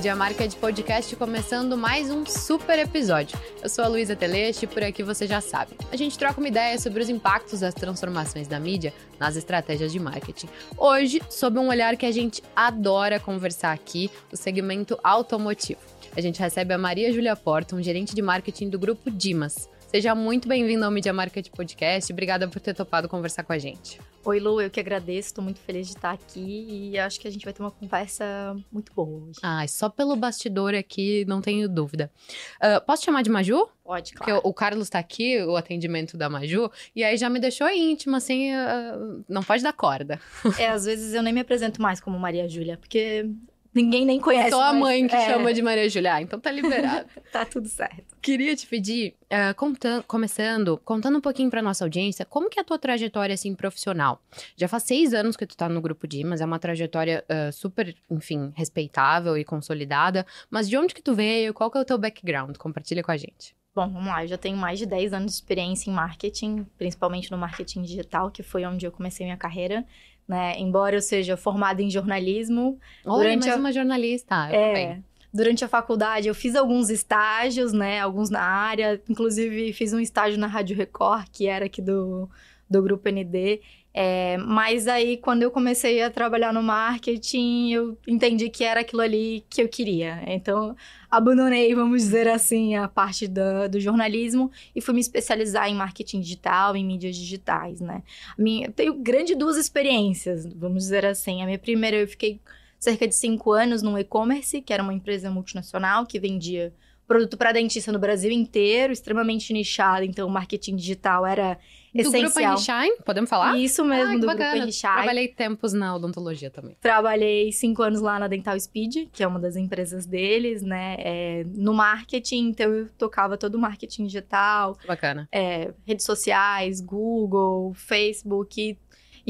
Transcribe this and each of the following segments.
Mídia Market Podcast começando mais um super episódio. Eu sou a Luísa Teleste e por aqui você já sabe. A gente troca uma ideia sobre os impactos das transformações da mídia nas estratégias de marketing. Hoje, sob um olhar que a gente adora conversar aqui, o segmento automotivo. A gente recebe a Maria Júlia um gerente de marketing do grupo Dimas. Seja muito bem-vindo ao Media Market Podcast. Obrigada por ter topado conversar com a gente. Oi, Lu, eu que agradeço, estou muito feliz de estar aqui e acho que a gente vai ter uma conversa muito boa hoje. Ah, só pelo bastidor aqui, não tenho dúvida. Uh, posso chamar de Maju? Pode, claro. Porque o Carlos está aqui, o atendimento da Maju, e aí já me deixou íntima, assim, uh, não pode dar corda. É, às vezes eu nem me apresento mais como Maria Júlia, porque Ninguém nem conhece. Só a mãe que é. chama de Maria Julia. Ah, então tá liberado. tá tudo certo. Queria te pedir, uh, contando, começando, contando um pouquinho pra nossa audiência, como que é a tua trajetória, assim, profissional? Já faz seis anos que tu tá no Grupo Dimas, é uma trajetória uh, super, enfim, respeitável e consolidada. Mas de onde que tu veio? Qual que é o teu background? Compartilha com a gente. Bom, vamos lá. Eu já tenho mais de 10 anos de experiência em marketing, principalmente no marketing digital, que foi onde eu comecei minha carreira né? Embora eu seja formada em jornalismo. Olha, durante mais a... uma jornalista. É, durante a faculdade eu fiz alguns estágios, né? Alguns na área. Inclusive fiz um estágio na Rádio Record, que era aqui do, do Grupo ND. É, mas aí, quando eu comecei a trabalhar no marketing, eu entendi que era aquilo ali que eu queria. Então, abandonei, vamos dizer assim, a parte do, do jornalismo e fui me especializar em marketing digital, em mídias digitais, né? Minha, eu tenho grande duas experiências, vamos dizer assim. A minha primeira, eu fiquei cerca de cinco anos no e-commerce, que era uma empresa multinacional que vendia produto para dentista no Brasil inteiro, extremamente nichado, então o marketing digital era do essencial. grupo Henrichai, podemos falar? Isso mesmo, ah, do bacana. grupo Henrichai. Trabalhei tempos na odontologia também. Trabalhei cinco anos lá na Dental Speed, que é uma das empresas deles, né? É, no marketing, então eu tocava todo o marketing digital. Bacana. É, redes sociais, Google, Facebook,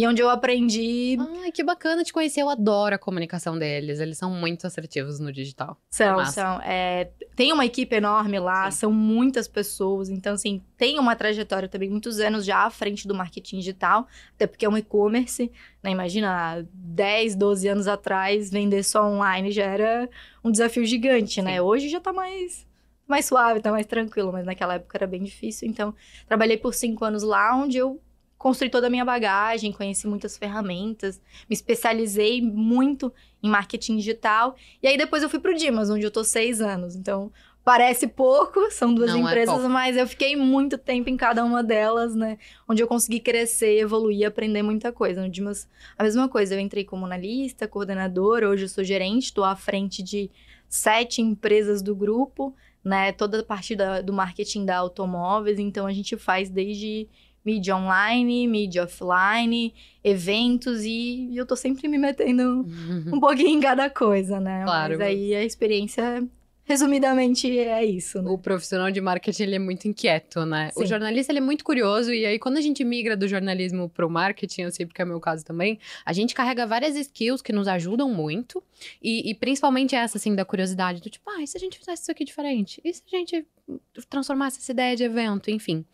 e onde eu aprendi. Ai, que bacana te conhecer. Eu adoro a comunicação deles. Eles são muito assertivos no digital. São, são. É, tem uma equipe enorme lá, Sim. são muitas pessoas. Então, assim, tem uma trajetória também, muitos anos já à frente do marketing digital, até porque é um e-commerce. Né? Imagina, 10, 12 anos atrás, vender só online já era um desafio gigante, né? Sim. Hoje já tá mais mais suave, tá mais tranquilo, mas naquela época era bem difícil. Então, trabalhei por cinco anos lá, onde eu construí toda a minha bagagem, conheci muitas ferramentas, me especializei muito em marketing digital. E aí depois eu fui pro Dimas, onde eu tô seis anos. Então, parece pouco, são duas Não é empresas, é mas eu fiquei muito tempo em cada uma delas, né? Onde eu consegui crescer, evoluir, aprender muita coisa. No Dimas, a mesma coisa. Eu entrei como analista, coordenadora, hoje eu sou gerente, estou à frente de sete empresas do grupo, né? Toda a parte da, do marketing da automóveis, então a gente faz desde mídia online, mídia offline, eventos e, eu tô sempre me metendo um pouquinho em cada coisa, né? Claro. Mas aí a experiência Resumidamente é isso. Né? O profissional de marketing ele é muito inquieto, né? Sim. O jornalista ele é muito curioso e aí quando a gente migra do jornalismo para o marketing, eu sei porque é meu caso também, a gente carrega várias skills que nos ajudam muito e, e principalmente essa assim da curiosidade do tipo, ah, e se a gente fizesse isso aqui diferente? E se a gente transformasse essa ideia de evento, enfim.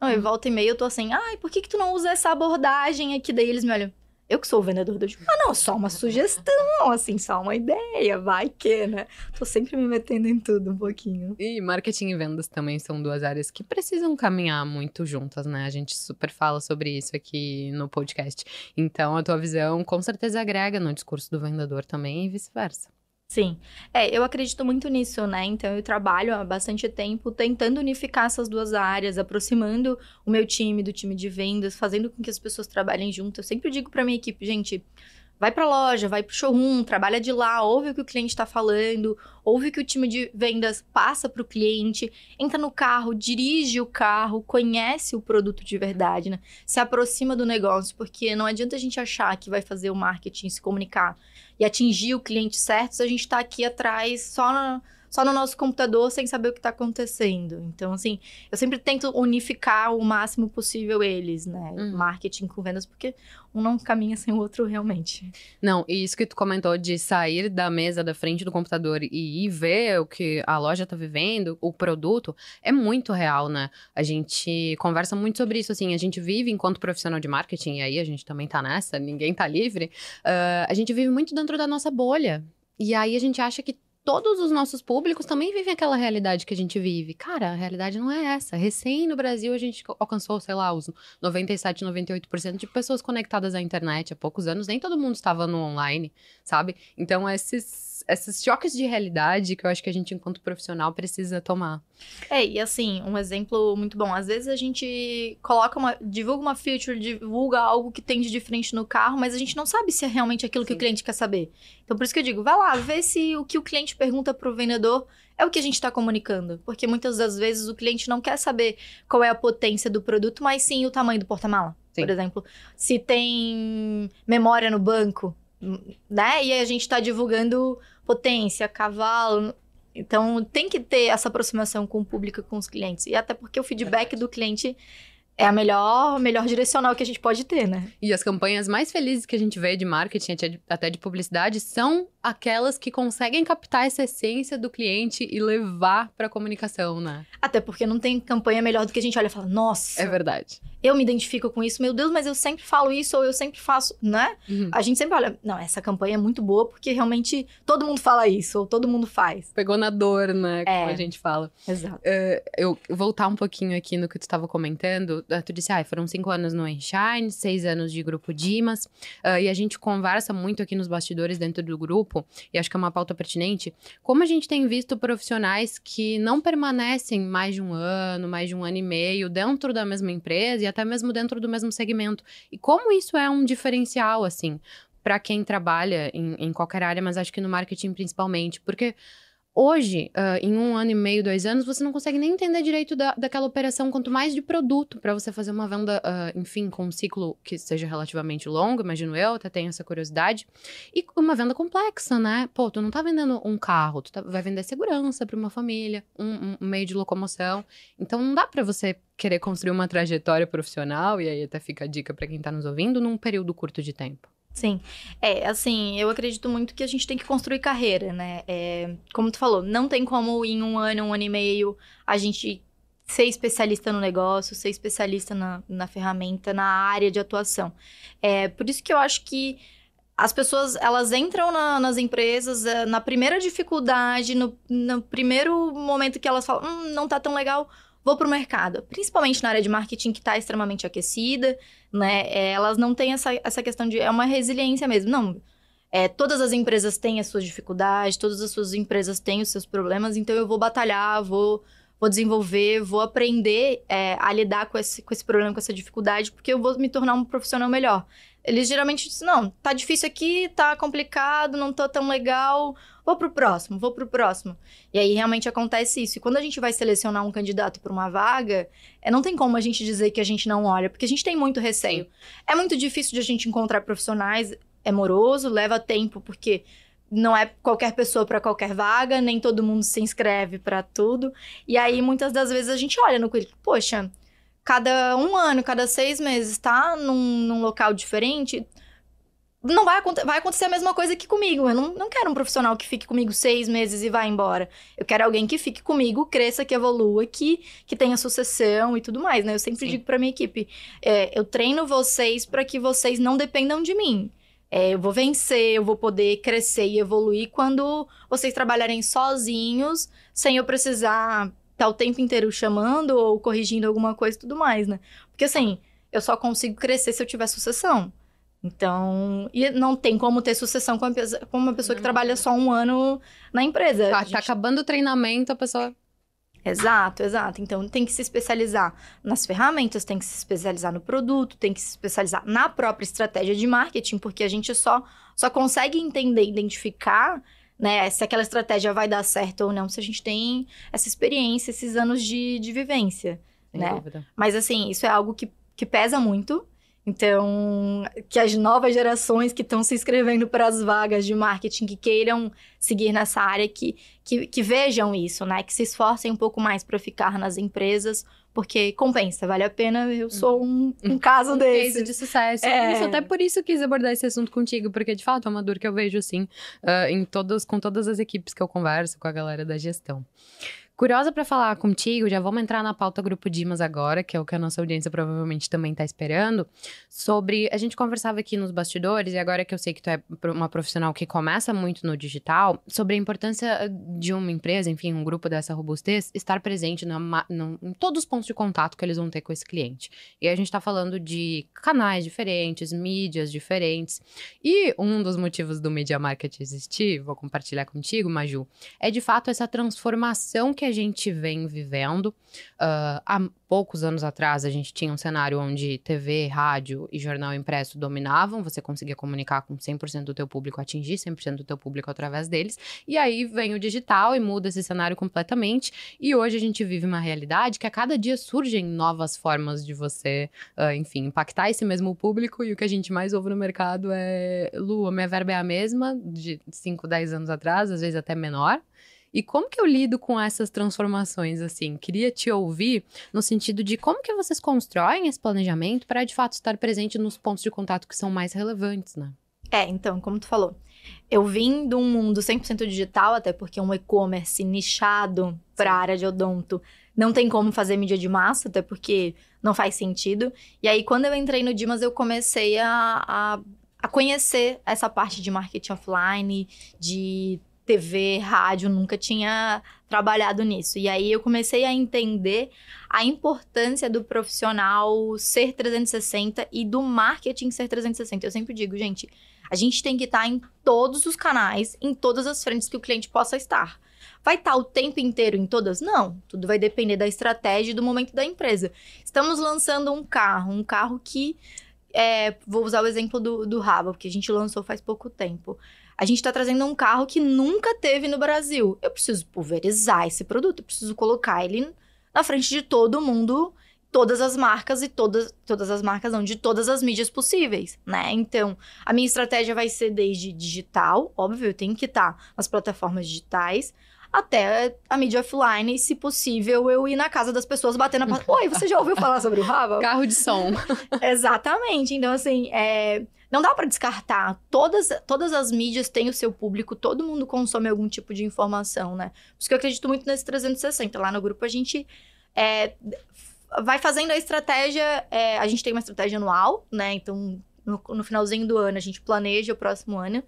Não, e volta e meia eu tô assim, ai, por que que tu não usa essa abordagem aqui? Daí eles me olham, eu que sou o vendedor do jogo. Ah, não, só uma sugestão, assim, só uma ideia, vai que, né? Tô sempre me metendo em tudo um pouquinho. E marketing e vendas também são duas áreas que precisam caminhar muito juntas, né? A gente super fala sobre isso aqui no podcast. Então, a tua visão com certeza agrega no discurso do vendedor também e vice-versa. Sim. É, eu acredito muito nisso, né? Então eu trabalho há bastante tempo tentando unificar essas duas áreas, aproximando o meu time do time de vendas, fazendo com que as pessoas trabalhem junto. Eu sempre digo para minha equipe, gente, vai para a loja, vai para o showroom, trabalha de lá, ouve o que o cliente está falando, ouve o que o time de vendas passa para o cliente, entra no carro, dirige o carro, conhece o produto de verdade, né? Se aproxima do negócio, porque não adianta a gente achar que vai fazer o marketing se comunicar e atingir o cliente certo se a gente está aqui atrás só na só no nosso computador sem saber o que está acontecendo. Então, assim, eu sempre tento unificar o máximo possível eles, né? Uhum. Marketing com vendas, porque um não caminha sem o outro realmente. Não, e isso que tu comentou de sair da mesa da frente do computador e ir ver o que a loja está vivendo, o produto, é muito real, né? A gente conversa muito sobre isso, assim, a gente vive enquanto profissional de marketing, e aí a gente também tá nessa, ninguém tá livre, uh, a gente vive muito dentro da nossa bolha. E aí a gente acha que todos os nossos públicos também vivem aquela realidade que a gente vive. Cara, a realidade não é essa. Recém no Brasil a gente alcançou, sei lá, os 97, 98% de pessoas conectadas à internet há poucos anos. Nem todo mundo estava no online, sabe? Então, esses, esses choques de realidade que eu acho que a gente, enquanto profissional, precisa tomar. É, e assim, um exemplo muito bom. Às vezes a gente coloca uma. divulga uma feature, divulga algo que tem de diferente no carro, mas a gente não sabe se é realmente aquilo Sim. que o cliente quer saber. Então, por isso que eu digo, vai lá, vê se o que o cliente pergunta pro vendedor é o que a gente está comunicando. Porque muitas das vezes o cliente não quer saber qual é a potência do produto, mas sim o tamanho do porta-mala. Por exemplo, se tem memória no banco, né? E a gente está divulgando potência, cavalo. Então, tem que ter essa aproximação com o público e com os clientes. E até porque o feedback do cliente é a melhor, melhor direcional que a gente pode ter, né? E as campanhas mais felizes que a gente vê de marketing, até de publicidade, são aquelas que conseguem captar essa essência do cliente e levar para a comunicação, né? Até porque não tem campanha melhor do que a gente olha e fala, nossa. É verdade. Eu me identifico com isso, meu Deus, mas eu sempre falo isso ou eu sempre faço, né? Uhum. A gente sempre olha, não, essa campanha é muito boa porque realmente todo mundo fala isso ou todo mundo faz. Pegou na dor, né? Como é. a gente fala. Exato. Uh, eu voltar um pouquinho aqui no que tu estava comentando, uh, tu disse, ah, foram cinco anos no Enshine, seis anos de grupo Dimas, uh, e a gente conversa muito aqui nos bastidores dentro do grupo, e acho que é uma pauta pertinente, como a gente tem visto profissionais que não permanecem mais de um ano, mais de um ano e meio dentro da mesma empresa até mesmo dentro do mesmo segmento. E como isso é um diferencial, assim, para quem trabalha em, em qualquer área, mas acho que no marketing principalmente, porque Hoje, uh, em um ano e meio, dois anos, você não consegue nem entender direito da, daquela operação, quanto mais de produto, para você fazer uma venda, uh, enfim, com um ciclo que seja relativamente longo, imagino eu, até tenho essa curiosidade. E uma venda complexa, né? Pô, tu não tá vendendo um carro, tu tá, vai vender segurança para uma família, um, um, meio de locomoção. Então não dá para você querer construir uma trajetória profissional, e aí até fica a dica para quem tá nos ouvindo, num período curto de tempo. Sim. É, assim, eu acredito muito que a gente tem que construir carreira, né? É, como tu falou, não tem como em um ano, um ano e meio, a gente ser especialista no negócio, ser especialista na, na ferramenta, na área de atuação. É, por isso que eu acho que as pessoas, elas entram na, nas empresas é, na primeira dificuldade, no, no primeiro momento que elas falam, hum, não tá tão legal, vou para o mercado, principalmente na área de marketing que está extremamente aquecida, né? É, elas não têm essa, essa questão de. É uma resiliência mesmo. Não. É, todas as empresas têm as suas dificuldades, todas as suas empresas têm os seus problemas, então eu vou batalhar, vou, vou desenvolver, vou aprender é, a lidar com esse, com esse problema, com essa dificuldade, porque eu vou me tornar um profissional melhor. Eles geralmente dizem, não, tá difícil aqui, tá complicado, não tô tão legal, vou pro próximo, vou pro próximo. E aí realmente acontece isso. E quando a gente vai selecionar um candidato para uma vaga, é, não tem como a gente dizer que a gente não olha, porque a gente tem muito receio. É muito difícil de a gente encontrar profissionais, é moroso, leva tempo, porque não é qualquer pessoa para qualquer vaga, nem todo mundo se inscreve para tudo. E aí muitas das vezes a gente olha no currículo, poxa, cada um ano, cada seis meses, tá num, num local diferente, não vai, vai acontecer a mesma coisa aqui comigo. Eu não, não quero um profissional que fique comigo seis meses e vá embora. Eu quero alguém que fique comigo, cresça, que evolua, que, que tenha sucessão e tudo mais, né? Eu sempre Sim. digo pra minha equipe: é, eu treino vocês para que vocês não dependam de mim. É, eu vou vencer, eu vou poder crescer e evoluir quando vocês trabalharem sozinhos, sem eu precisar estar tá o tempo inteiro chamando ou corrigindo alguma coisa e tudo mais, né? Porque assim, eu só consigo crescer se eu tiver sucessão. Então, e não tem como ter sucessão com uma, com uma pessoa que trabalha só um ano na empresa. Tá, tá gente... tá acabando o treinamento, a pessoa. Exato, exato. Então tem que se especializar nas ferramentas, tem que se especializar no produto, tem que se especializar na própria estratégia de marketing, porque a gente só, só consegue entender, identificar né, se aquela estratégia vai dar certo ou não, se a gente tem essa experiência, esses anos de, de vivência. Sem né? Dúvida. Mas assim, isso é algo que, que pesa muito. Então, que as novas gerações que estão se inscrevendo para as vagas de marketing, que queiram seguir nessa área, que, que, que vejam isso, né? Que se esforcem um pouco mais para ficar nas empresas, porque compensa, vale a pena. Eu sou um, um caso um desse. Case de sucesso. É. Isso, até por isso quis abordar esse assunto contigo, porque de fato é uma dor que eu vejo, assim, uh, em todos, com todas as equipes que eu converso, com a galera da gestão. Curiosa para falar contigo, já vamos entrar na pauta Grupo Dimas agora, que é o que a nossa audiência provavelmente também está esperando, sobre. A gente conversava aqui nos bastidores, e agora que eu sei que tu é uma profissional que começa muito no digital, sobre a importância de uma empresa, enfim, um grupo dessa robustez, estar presente em todos os pontos de contato que eles vão ter com esse cliente. E a gente está falando de canais diferentes, mídias diferentes. E um dos motivos do Media Market existir, vou compartilhar contigo, Maju, é de fato essa transformação que a gente vem vivendo. Uh, há poucos anos atrás, a gente tinha um cenário onde TV, rádio e jornal impresso dominavam, você conseguia comunicar com 100% do teu público, atingir 100% do teu público através deles. E aí vem o digital e muda esse cenário completamente. E hoje a gente vive uma realidade que a cada dia surgem novas formas de você, uh, enfim, impactar esse mesmo público. E o que a gente mais ouve no mercado é: Lu, a minha verba é a mesma de 5, 10 anos atrás, às vezes até menor. E como que eu lido com essas transformações, assim? Queria te ouvir no sentido de como que vocês constroem esse planejamento para, de fato, estar presente nos pontos de contato que são mais relevantes, né? É, então, como tu falou, eu vim de um mundo 100% digital, até porque um e-commerce nichado para a área de odonto não tem como fazer mídia de massa, até porque não faz sentido. E aí, quando eu entrei no Dimas, eu comecei a, a, a conhecer essa parte de marketing offline, de TV, rádio, nunca tinha trabalhado nisso. E aí eu comecei a entender a importância do profissional ser 360 e do marketing ser 360. Eu sempre digo, gente, a gente tem que estar em todos os canais, em todas as frentes que o cliente possa estar. Vai estar o tempo inteiro em todas? Não. Tudo vai depender da estratégia e do momento da empresa. Estamos lançando um carro, um carro que. É, vou usar o exemplo do, do Raba, porque a gente lançou faz pouco tempo. A gente está trazendo um carro que nunca teve no Brasil. Eu preciso pulverizar esse produto, eu preciso colocar ele na frente de todo mundo, todas as marcas e todas, todas as marcas, não, de todas as mídias possíveis, né? Então, a minha estratégia vai ser desde digital, óbvio, eu tenho que estar tá nas plataformas digitais, até a mídia offline, e se possível, eu ir na casa das pessoas batendo na Oi, você já ouviu falar sobre o Rava? Carro de som. Exatamente. Então, assim, é... não dá para descartar. Todas, todas as mídias têm o seu público, todo mundo consome algum tipo de informação, né? Por isso que eu acredito muito nesse 360. Lá no grupo a gente é, vai fazendo a estratégia. É, a gente tem uma estratégia anual, né? Então, no, no finalzinho do ano, a gente planeja o próximo ano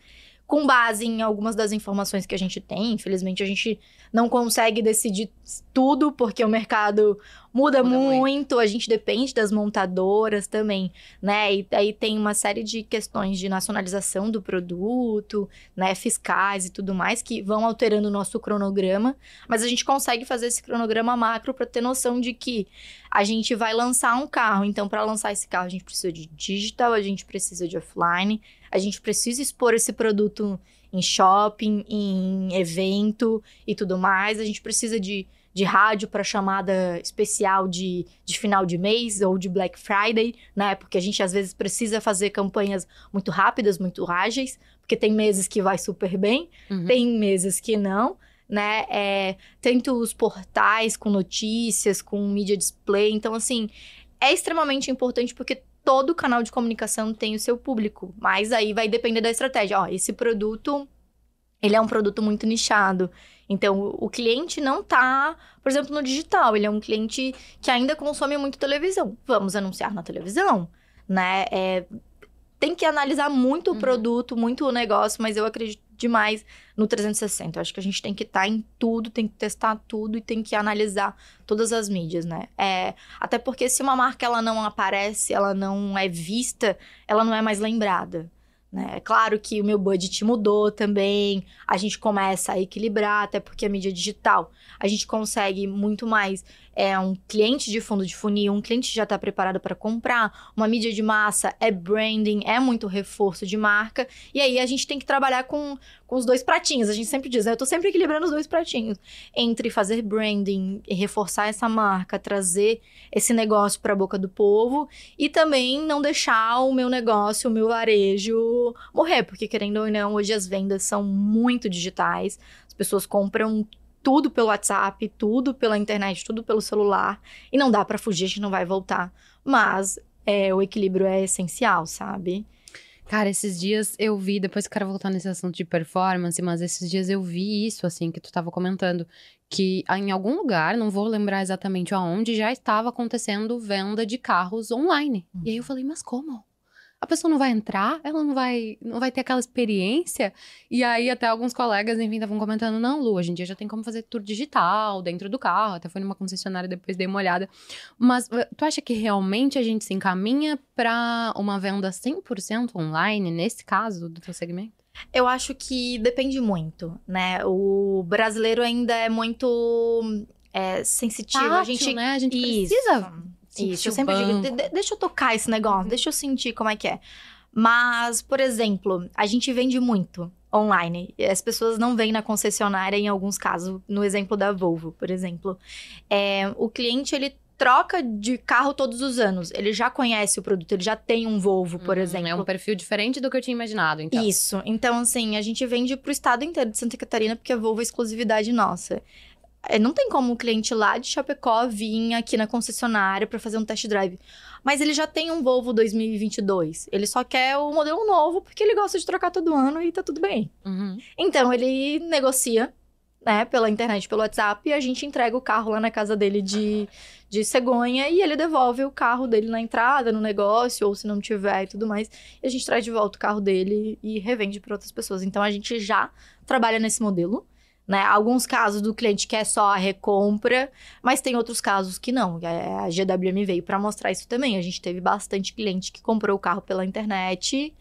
com base em algumas das informações que a gente tem. Infelizmente, a gente não consegue decidir tudo, porque o mercado muda, muda muito, muito, a gente depende das montadoras também, né? E aí tem uma série de questões de nacionalização do produto, né, fiscais e tudo mais que vão alterando o nosso cronograma, mas a gente consegue fazer esse cronograma macro para ter noção de que a gente vai lançar um carro, então para lançar esse carro a gente precisa de digital, a gente precisa de offline, a gente precisa expor esse produto em shopping, em evento e tudo mais. A gente precisa de, de rádio para chamada especial de, de final de mês ou de Black Friday, né? Porque a gente às vezes precisa fazer campanhas muito rápidas, muito ágeis, porque tem meses que vai super bem, uhum. tem meses que não. Né, é, tanto os portais com notícias, com mídia display. Então, assim, é extremamente importante porque todo canal de comunicação tem o seu público, mas aí vai depender da estratégia. Ó, esse produto, ele é um produto muito nichado. Então, o cliente não tá, por exemplo, no digital, ele é um cliente que ainda consome muito televisão. Vamos anunciar na televisão, né? É, tem que analisar muito uhum. o produto, muito o negócio, mas eu acredito demais no 360. Eu acho que a gente tem que estar tá em tudo, tem que testar tudo e tem que analisar todas as mídias, né? É, até porque se uma marca ela não aparece, ela não é vista, ela não é mais lembrada. Né? É claro que o meu budget mudou também, a gente começa a equilibrar, até porque a mídia digital a gente consegue muito mais é um cliente de fundo de funil, um cliente já está preparado para comprar, uma mídia de massa é branding, é muito reforço de marca, e aí a gente tem que trabalhar com, com os dois pratinhos. A gente sempre diz, né? eu estou sempre equilibrando os dois pratinhos entre fazer branding e reforçar essa marca, trazer esse negócio para a boca do povo e também não deixar o meu negócio, o meu varejo morrer, porque querendo ou não, hoje as vendas são muito digitais, as pessoas compram tudo pelo WhatsApp, tudo pela internet, tudo pelo celular. E não dá para fugir, a gente não vai voltar. Mas é, o equilíbrio é essencial, sabe? Cara, esses dias eu vi, depois eu quero voltar nesse assunto de performance, mas esses dias eu vi isso, assim, que tu tava comentando, que em algum lugar, não vou lembrar exatamente aonde, já estava acontecendo venda de carros online. Uhum. E aí eu falei, mas como? A pessoa não vai entrar, ela não vai, não vai ter aquela experiência. E aí até alguns colegas, enfim, estavam comentando, não, Lu, hoje em dia já tem como fazer tour digital dentro do carro, até foi numa concessionária depois dei uma olhada. Mas eh, tu acha que realmente a gente se encaminha para uma venda 100% online nesse caso do teu segmento? Eu acho que depende muito, né? O brasileiro ainda é muito é, sensitivo. Tátil, a gente, né? A gente Isso. precisa isso, eu sempre digo, de, deixa eu tocar esse negócio, uhum. deixa eu sentir como é que é. Mas, por exemplo, a gente vende muito online. As pessoas não vêm na concessionária em alguns casos. No exemplo da Volvo, por exemplo. É, o cliente, ele troca de carro todos os anos. Ele já conhece o produto, ele já tem um Volvo, por hum, exemplo. É um perfil diferente do que eu tinha imaginado, então. Isso. Então, assim, a gente vende pro estado inteiro de Santa Catarina, porque a Volvo é exclusividade nossa. É, não tem como o cliente lá de Chapecó vir aqui na concessionária para fazer um test drive. Mas ele já tem um Volvo 2022. Ele só quer o modelo novo porque ele gosta de trocar todo ano e tá tudo bem. Uhum. Então ele negocia, né, pela internet, pelo WhatsApp, e a gente entrega o carro lá na casa dele de, de cegonha e ele devolve o carro dele na entrada, no negócio, ou se não tiver e tudo mais. E a gente traz de volta o carro dele e revende para outras pessoas. Então a gente já trabalha nesse modelo. Né? Alguns casos do cliente quer só a recompra, mas tem outros casos que não. A GWM veio para mostrar isso também. A gente teve bastante cliente que comprou o carro pela internet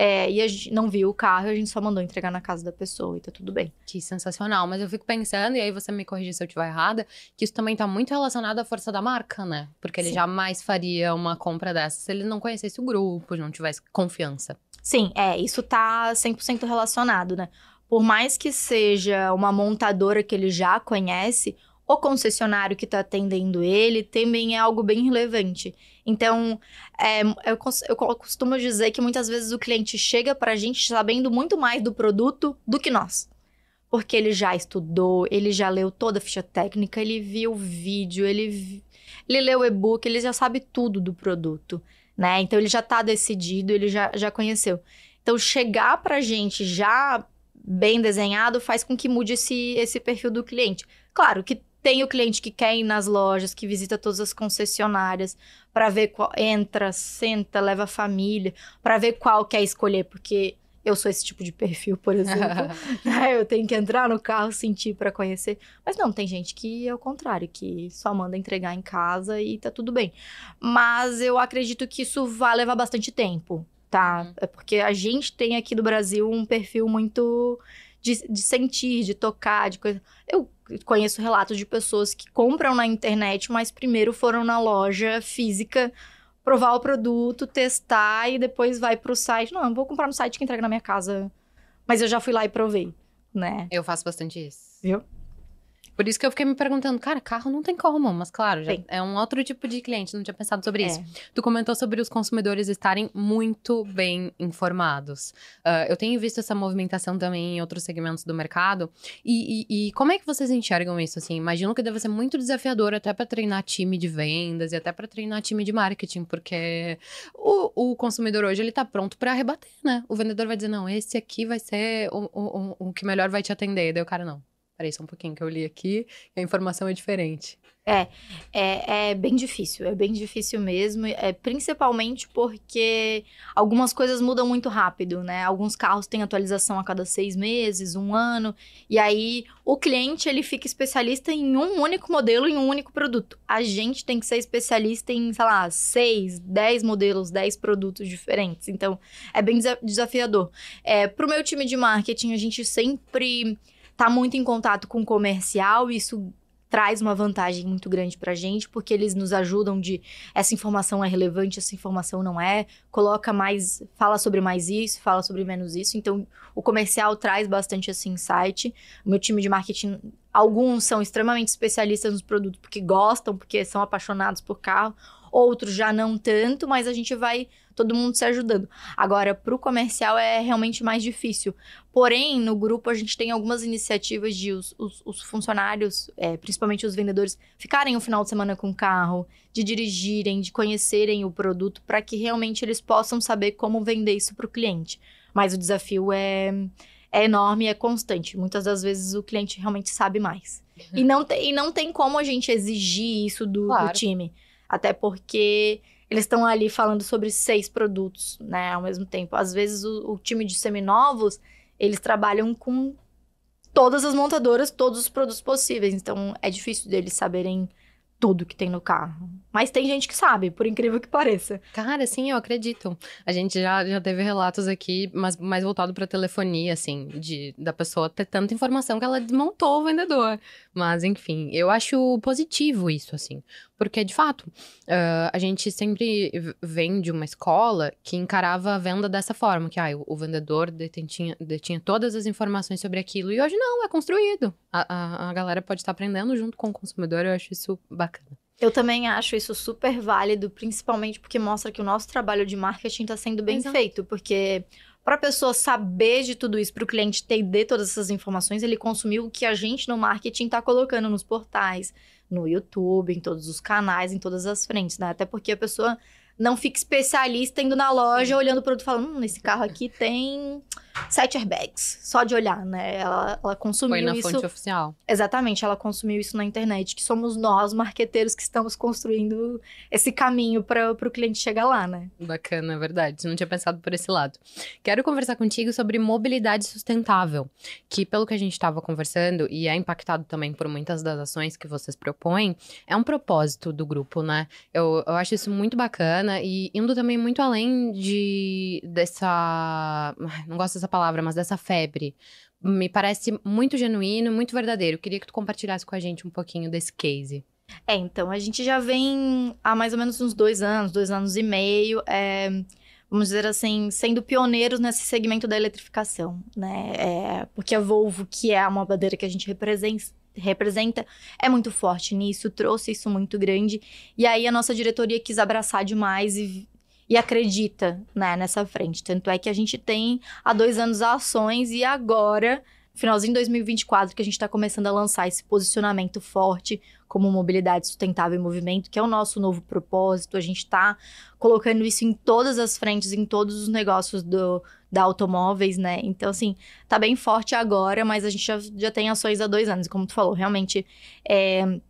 é, e a gente não viu o carro a gente só mandou entregar na casa da pessoa e tá tudo bem. Que sensacional. Mas eu fico pensando, e aí você me corrige se eu estiver errada, que isso também tá muito relacionado à força da marca, né? Porque ele Sim. jamais faria uma compra dessa se ele não conhecesse o grupo, não tivesse confiança. Sim, é, isso tá 100% relacionado, né? Por mais que seja uma montadora que ele já conhece, o concessionário que está atendendo ele também é algo bem relevante. Então, é, eu, eu, costumo dizer que muitas vezes o cliente chega para a gente sabendo muito mais do produto do que nós. Porque ele já estudou, ele já leu toda a ficha técnica, ele viu o vídeo, ele, ele leu o e-book, ele já sabe tudo do produto, né? Então, ele já está decidido, ele já, já conheceu. Então, chegar para a gente já bem desenhado faz com que mude esse, esse perfil do cliente. Claro que tem o cliente que quer ir nas lojas, que visita todas as concessionárias para ver qual entra, senta, leva a família, para ver qual quer escolher, porque eu sou esse tipo de perfil, por exemplo. né? Eu tenho que entrar no carro, sentir para conhecer. Mas não, tem gente que é o contrário, que só manda entregar em casa e tá tudo bem. Mas eu acredito que isso vai levar bastante tempo tá? Uhum. É porque a gente tem aqui do Brasil um perfil muito de, de sentir, de tocar, de coisa. Eu conheço relatos de pessoas que compram na internet, mas primeiro foram na loja física provar o produto, testar e depois vai pro site. Não, eu vou comprar no site que entrega na minha casa. Mas eu já fui lá e provei, né? Eu faço bastante isso. Viu? Por isso que eu fiquei me perguntando, cara, carro não tem como, mas claro, já é um outro tipo de cliente, não tinha pensado sobre é. isso. Tu comentou sobre os consumidores estarem muito bem informados. Uh, eu tenho visto essa movimentação também em outros segmentos do mercado. E, e, e, como é que vocês enxergam isso? Assim, imagino que deve ser muito desafiador até para treinar time de vendas e até para treinar time de marketing, porque o, o consumidor hoje ele tá pronto para rebater, né? O vendedor vai dizer, não, esse aqui vai ser o, o, o que melhor vai te atender. Daí o cara, não Peraí, só um pouquinho que eu li aqui a informação é diferente. É, é, é bem difícil, é bem difícil mesmo, é, principalmente porque algumas coisas mudam muito rápido, né? Alguns carros têm atualização a cada seis meses, um ano, e aí o cliente ele fica especialista em um único modelo, em um único produto. A gente tem que ser especialista em, sei lá, seis, dez modelos, dez produtos diferentes. Então, é bem desafiador. É, pro meu time de marketing, a gente sempre tá muito em contato com o comercial, isso traz uma vantagem muito grande pra gente, porque eles nos ajudam de essa informação é relevante, essa informação não é, coloca mais, fala sobre mais isso, fala sobre menos isso. Então, o comercial traz bastante esse insight. O meu time de marketing, alguns são extremamente especialistas nos produtos porque gostam, porque são apaixonados por carro, outros já não tanto, mas a gente vai todo mundo se ajudando. Agora, para o comercial é realmente mais difícil. Porém, no grupo a gente tem algumas iniciativas de os, os, os funcionários, é, principalmente os vendedores, ficarem o final de semana com o carro, de dirigirem, de conhecerem o produto, para que realmente eles possam saber como vender isso para o cliente. Mas o desafio é, é enorme é constante. Muitas das vezes o cliente realmente sabe mais. E não tem, e não tem como a gente exigir isso do, claro. do time. Até porque eles estão ali falando sobre seis produtos, né, ao mesmo tempo. Às vezes o, o time de seminovos, eles trabalham com todas as montadoras, todos os produtos possíveis. Então é difícil deles saberem tudo que tem no carro. Mas tem gente que sabe, por incrível que pareça. Cara, sim, eu acredito. A gente já, já teve relatos aqui, mas mais voltado para telefonia, assim, de da pessoa ter tanta informação que ela desmontou o vendedor. Mas, enfim, eu acho positivo isso, assim. Porque, de fato, uh, a gente sempre vem de uma escola que encarava a venda dessa forma, que ah, o, o vendedor detinha, detinha todas as informações sobre aquilo. E hoje não, é construído. A, a, a galera pode estar aprendendo junto com o consumidor, eu acho isso bacana. Eu também acho isso super válido, principalmente porque mostra que o nosso trabalho de marketing está sendo bem Exato. feito, porque para a pessoa saber de tudo isso, para o cliente entender todas essas informações, ele consumiu o que a gente no marketing está colocando nos portais, no YouTube, em todos os canais, em todas as frentes, né? Até porque a pessoa não fica especialista indo na loja olhando o produto e falando, hum, esse carro aqui tem sete airbags. Só de olhar, né? Ela, ela consumiu Foi na isso. fonte oficial. Exatamente, ela consumiu isso na internet, que somos nós, marqueteiros, que estamos construindo esse caminho para o cliente chegar lá, né? Bacana, é verdade. Não tinha pensado por esse lado. Quero conversar contigo sobre mobilidade sustentável, que pelo que a gente estava conversando, e é impactado também por muitas das ações que vocês propõem, é um propósito do grupo, né? Eu, eu acho isso muito bacana e indo também muito além de dessa. Não gosto dessa palavra, mas dessa febre. Me parece muito genuíno, muito verdadeiro. Queria que tu compartilhasse com a gente um pouquinho desse case. É, então, a gente já vem há mais ou menos uns dois anos, dois anos e meio, é, vamos dizer assim, sendo pioneiros nesse segmento da eletrificação, né? É, porque a Volvo, que é uma bandeira que a gente representa, representa é muito forte nisso, trouxe isso muito grande. E aí a nossa diretoria quis abraçar demais e e acredita né, nessa frente. Tanto é que a gente tem há dois anos ações e agora, finalzinho de 2024, que a gente está começando a lançar esse posicionamento forte como mobilidade sustentável em movimento, que é o nosso novo propósito. A gente está colocando isso em todas as frentes, em todos os negócios do, da automóveis, né? Então, assim, tá bem forte agora, mas a gente já, já tem ações há dois anos. Como tu falou, realmente é,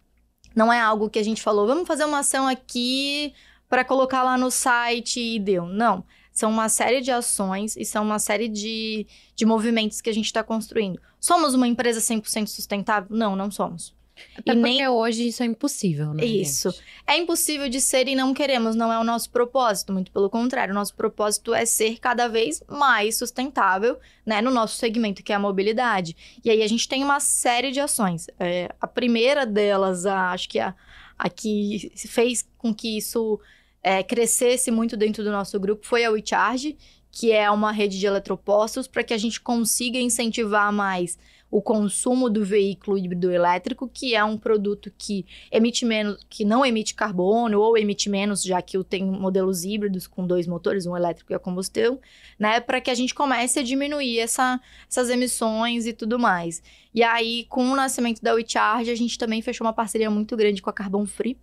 não é algo que a gente falou, vamos fazer uma ação aqui para colocar lá no site e deu. Não. São uma série de ações e são uma série de, de movimentos que a gente está construindo. Somos uma empresa 100% sustentável? Não, não somos. Até e nem... hoje isso é impossível, né? Isso. Gente? É impossível de ser e não queremos, não é o nosso propósito. Muito pelo contrário, o nosso propósito é ser cada vez mais sustentável, né? No nosso segmento, que é a mobilidade. E aí a gente tem uma série de ações. É, a primeira delas, a, acho que a, a que fez com que isso é, crescesse muito dentro do nosso grupo foi a WeCharge, que é uma rede de eletropostos para que a gente consiga incentivar mais o consumo do veículo híbrido elétrico, que é um produto que emite menos, que não emite carbono ou emite menos, já que tem modelos híbridos com dois motores, um elétrico e a combustão, né, para que a gente comece a diminuir essa, essas emissões e tudo mais. E aí, com o nascimento da WeCharge, a gente também fechou uma parceria muito grande com a Carbon Free,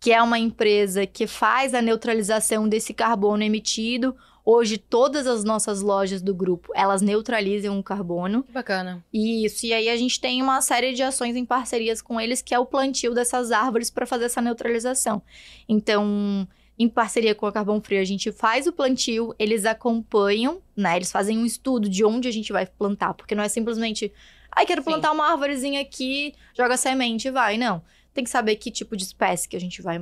que é uma empresa que faz a neutralização desse carbono emitido. Hoje, todas as nossas lojas do grupo, elas neutralizam o carbono. Que bacana. Isso, e aí a gente tem uma série de ações em parcerias com eles, que é o plantio dessas árvores para fazer essa neutralização. Então, em parceria com a Carbon Free, a gente faz o plantio, eles acompanham, né? Eles fazem um estudo de onde a gente vai plantar, porque não é simplesmente, ai, quero plantar Sim. uma árvorezinha aqui, joga semente e vai. Não tem que saber que tipo de espécie que a gente vai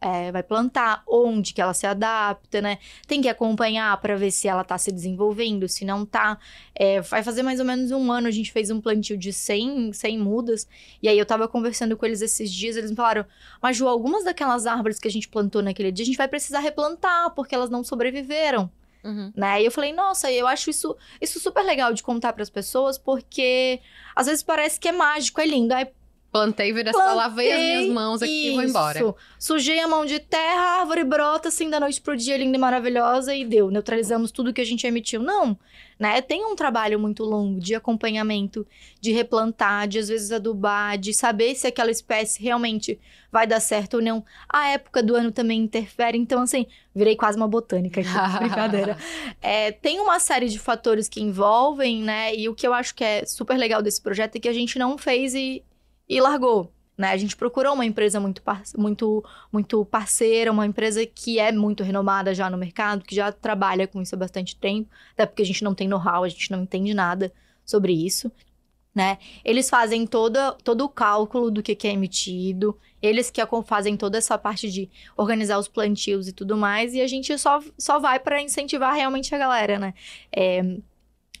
é, vai plantar, onde que ela se adapta, né? Tem que acompanhar para ver se ela tá se desenvolvendo, se não tá. É, vai fazer mais ou menos um ano, a gente fez um plantio de 100, 100 mudas, e aí eu tava conversando com eles esses dias, eles me falaram, mas Ju, algumas daquelas árvores que a gente plantou naquele dia, a gente vai precisar replantar, porque elas não sobreviveram. Uhum. Né? E eu falei, nossa, eu acho isso, isso super legal de contar para as pessoas, porque às vezes parece que é mágico, é lindo. Aí Plantei, vira só lavei as minhas mãos aqui e vou embora. Sujei a mão de terra, a árvore brota assim da noite pro dia, linda e maravilhosa, e deu. Neutralizamos tudo que a gente emitiu. Não, né? Tem um trabalho muito longo de acompanhamento, de replantar, de às vezes adubar, de saber se aquela espécie realmente vai dar certo ou não. A época do ano também interfere. Então, assim, virei quase uma botânica aqui, brincadeira. É, tem uma série de fatores que envolvem, né? E o que eu acho que é super legal desse projeto é que a gente não fez e e largou. Né? A gente procurou uma empresa muito, muito, muito parceira, uma empresa que é muito renomada já no mercado, que já trabalha com isso há bastante tempo, até porque a gente não tem know-how, a gente não entende nada sobre isso. Né? Eles fazem toda, todo o cálculo do que, que é emitido, eles que fazem toda essa parte de organizar os plantios e tudo mais, e a gente só, só vai para incentivar realmente a galera, né? É,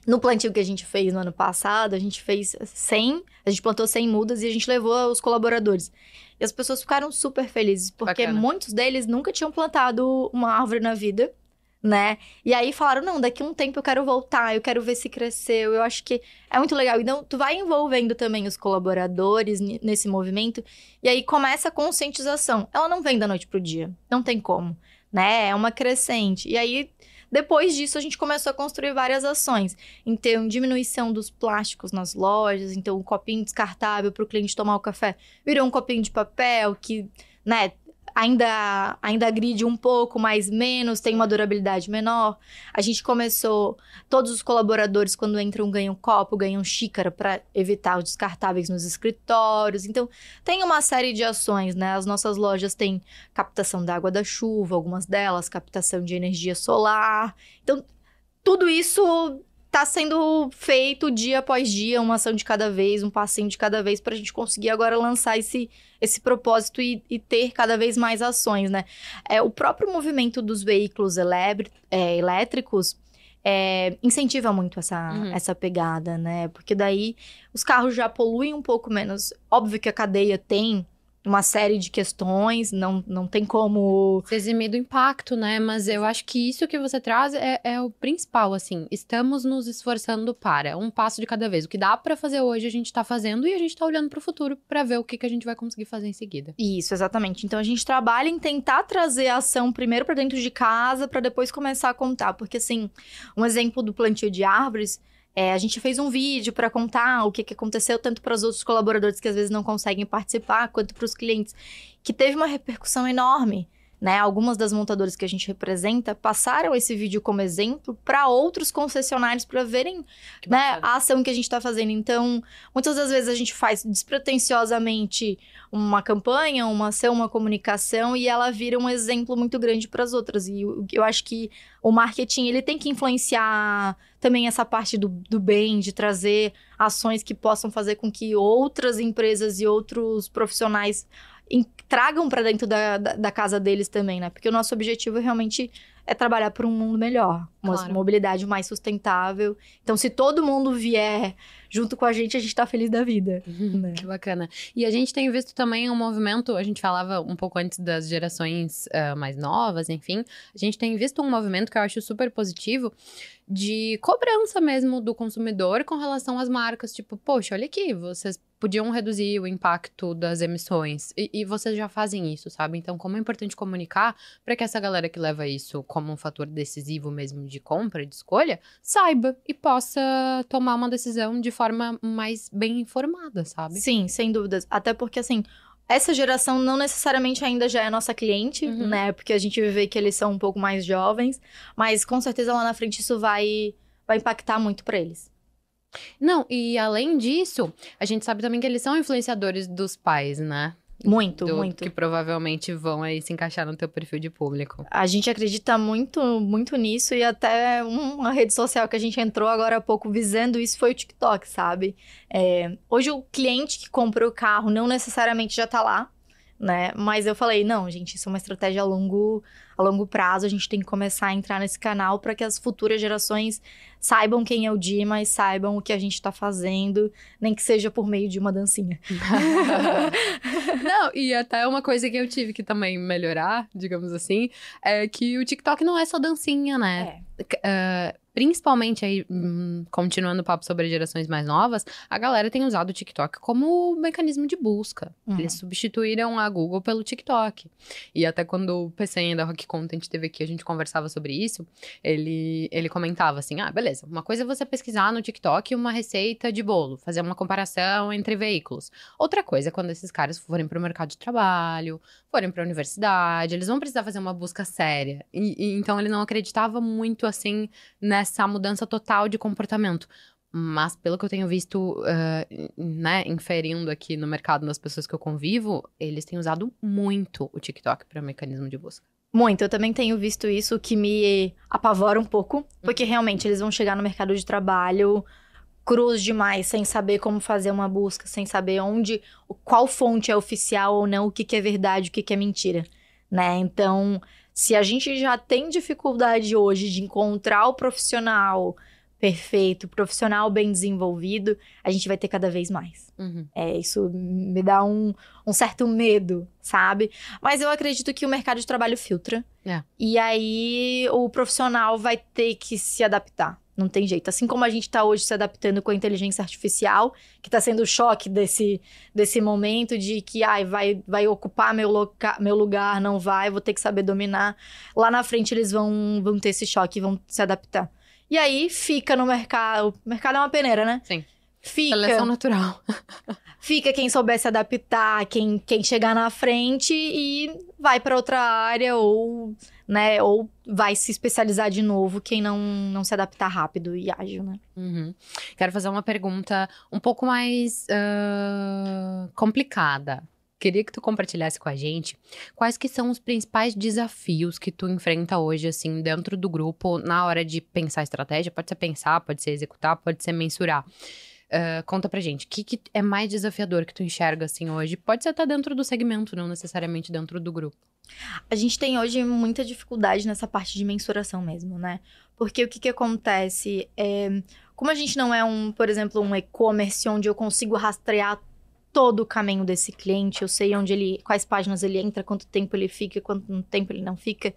no plantio que a gente fez no ano passado, a gente fez 100, a gente plantou 100 mudas e a gente levou os colaboradores. E as pessoas ficaram super felizes, porque Bacana. muitos deles nunca tinham plantado uma árvore na vida, né? E aí falaram: não, daqui a um tempo eu quero voltar, eu quero ver se cresceu. Eu acho que é muito legal. Então, tu vai envolvendo também os colaboradores nesse movimento, e aí começa a conscientização. Ela não vem da noite pro dia, não tem como, né? É uma crescente. E aí depois disso, a gente começou a construir várias ações. Então, diminuição dos plásticos nas lojas, então, um copinho descartável para o cliente tomar o café virou um copinho de papel que, né, ainda, ainda agride um pouco, mas menos, tem uma durabilidade menor. A gente começou, todos os colaboradores, quando entram, ganham copo, ganham xícara para evitar os descartáveis nos escritórios. Então, tem uma série de ações, né? As nossas lojas têm captação da água da chuva, algumas delas, captação de energia solar. Então, tudo isso tá sendo feito dia após dia, uma ação de cada vez, um passinho de cada vez, para a gente conseguir agora lançar esse, esse propósito e, e, ter cada vez mais ações, né? É, o próprio movimento dos veículos é, elétricos é, incentiva muito essa, uhum. essa pegada, né? Porque daí os carros já poluem um pouco menos. Óbvio que a cadeia tem uma série de questões, não, não tem como. Se eximir do impacto, né? Mas eu acho que isso que você traz é, é o principal, assim. Estamos nos esforçando para um passo de cada vez. O que dá para fazer hoje, a gente tá fazendo e a gente tá olhando para o futuro para ver o que, que a gente vai conseguir fazer em seguida. Isso, exatamente. Então a gente trabalha em tentar trazer a ação primeiro para dentro de casa, para depois começar a contar. Porque, assim, um exemplo do plantio de árvores é, a gente fez um vídeo para contar o que, que aconteceu, tanto para os outros colaboradores que às vezes não conseguem participar, quanto para os clientes, que teve uma repercussão enorme né? Algumas das montadoras que a gente representa passaram esse vídeo como exemplo para outros concessionários para verem né, a ação que a gente está fazendo. Então, muitas das vezes a gente faz despretensiosamente uma campanha, uma ação, uma comunicação e ela vira um exemplo muito grande para as outras. E eu, eu, acho que o marketing ele tem que influenciar também essa parte do, do bem, de trazer ações que possam fazer com que outras empresas e outros profissionais tragam para dentro da, da, da, casa deles também, né? Porque o nosso objetivo realmente é trabalhar por um mundo melhor, uma claro. mobilidade mais sustentável. Então, se todo mundo vier junto com a gente, a gente tá feliz da vida. Uhum, né? Que bacana. E a gente tem visto também um movimento, a gente falava um pouco antes das gerações uh, mais novas, enfim, a gente tem visto um movimento que eu acho super positivo de cobrança mesmo do consumidor com relação às marcas. Tipo, poxa, olha aqui, vocês podiam reduzir o impacto das emissões. E, e vocês já fazem isso, sabe? Então, como é importante comunicar para que essa galera que leva isso como um fator decisivo mesmo de compra, de escolha, saiba e possa tomar uma decisão de forma mais bem informada, sabe? Sim, sem dúvidas. Até porque, assim, essa geração não necessariamente ainda já é nossa cliente, uhum. né? Porque a gente vê que eles são um pouco mais jovens, mas com certeza lá na frente isso vai, vai impactar muito para eles. Não, e além disso, a gente sabe também que eles são influenciadores dos pais, né? Muito, do, muito. Que provavelmente vão aí se encaixar no teu perfil de público. A gente acredita muito, muito nisso e até uma rede social que a gente entrou agora há pouco visando isso foi o TikTok, sabe? É, hoje o cliente que comprou o carro não necessariamente já tá lá, né? Mas eu falei, não, gente, isso é uma estratégia a longo, a longo prazo, a gente tem que começar a entrar nesse canal para que as futuras gerações saibam quem é o Dima e saibam o que a gente está fazendo, nem que seja por meio de uma dancinha. não, e até uma coisa que eu tive que também melhorar, digamos assim, é que o TikTok não é só dancinha, né? É. uh, principalmente aí, hum, continuando o papo sobre gerações mais novas, a galera tem usado o TikTok como mecanismo de busca. Uhum. Eles substituíram a Google pelo TikTok. E até quando o PC ainda Rock Content teve aqui, a gente conversava sobre isso, ele, ele comentava assim: ah, beleza, uma coisa é você pesquisar no TikTok uma receita de bolo, fazer uma comparação entre veículos. Outra coisa é quando esses caras forem para o mercado de trabalho, forem para a universidade, eles vão precisar fazer uma busca séria. E, e, então ele não acreditava muito assim nessa mudança total de comportamento. Mas pelo que eu tenho visto, uh, né, inferindo aqui no mercado das pessoas que eu convivo, eles têm usado muito o TikTok para mecanismo de busca. Muito, eu também tenho visto isso que me apavora um pouco, porque realmente eles vão chegar no mercado de trabalho cruz demais, sem saber como fazer uma busca, sem saber onde, qual fonte é oficial ou não, o que, que é verdade, o que, que é mentira, né? Então, se a gente já tem dificuldade hoje de encontrar o profissional perfeito, profissional bem desenvolvido, a gente vai ter cada vez mais. Uhum. É, isso me dá um, um, certo medo, sabe? Mas eu acredito que o mercado de trabalho filtra. É. E aí o profissional vai ter que se adaptar. Não tem jeito. Assim como a gente está hoje se adaptando com a inteligência artificial, que está sendo o choque desse, desse momento de que ai, vai, vai ocupar meu, loca, meu lugar, não vai, vou ter que saber dominar. Lá na frente eles vão, vão ter esse choque, vão se adaptar. E aí fica no mercado. O mercado é uma peneira, né? Sim. Fica. Seleção natural. fica quem souber se adaptar, quem, quem chegar na frente e vai para outra área ou né? Ou vai se especializar de novo quem não, não se adaptar rápido e ágil, né? Uhum. Quero fazer uma pergunta um pouco mais uh, complicada. Queria que tu compartilhasse com a gente quais que são os principais desafios que tu enfrenta hoje, assim, dentro do grupo, na hora de pensar estratégia. Pode ser pensar, pode ser executar, pode ser mensurar. Uh, conta pra gente, o que, que, é mais desafiador que tu enxerga assim hoje? Pode ser até dentro do segmento, não necessariamente dentro do grupo. A gente tem hoje muita dificuldade nessa parte de mensuração mesmo, né? Porque o que, que acontece? É, como a gente não é um, por exemplo, um e-commerce onde eu consigo rastrear todo o caminho desse cliente, eu sei onde ele, quais páginas ele entra, quanto tempo ele fica, quanto tempo ele não fica.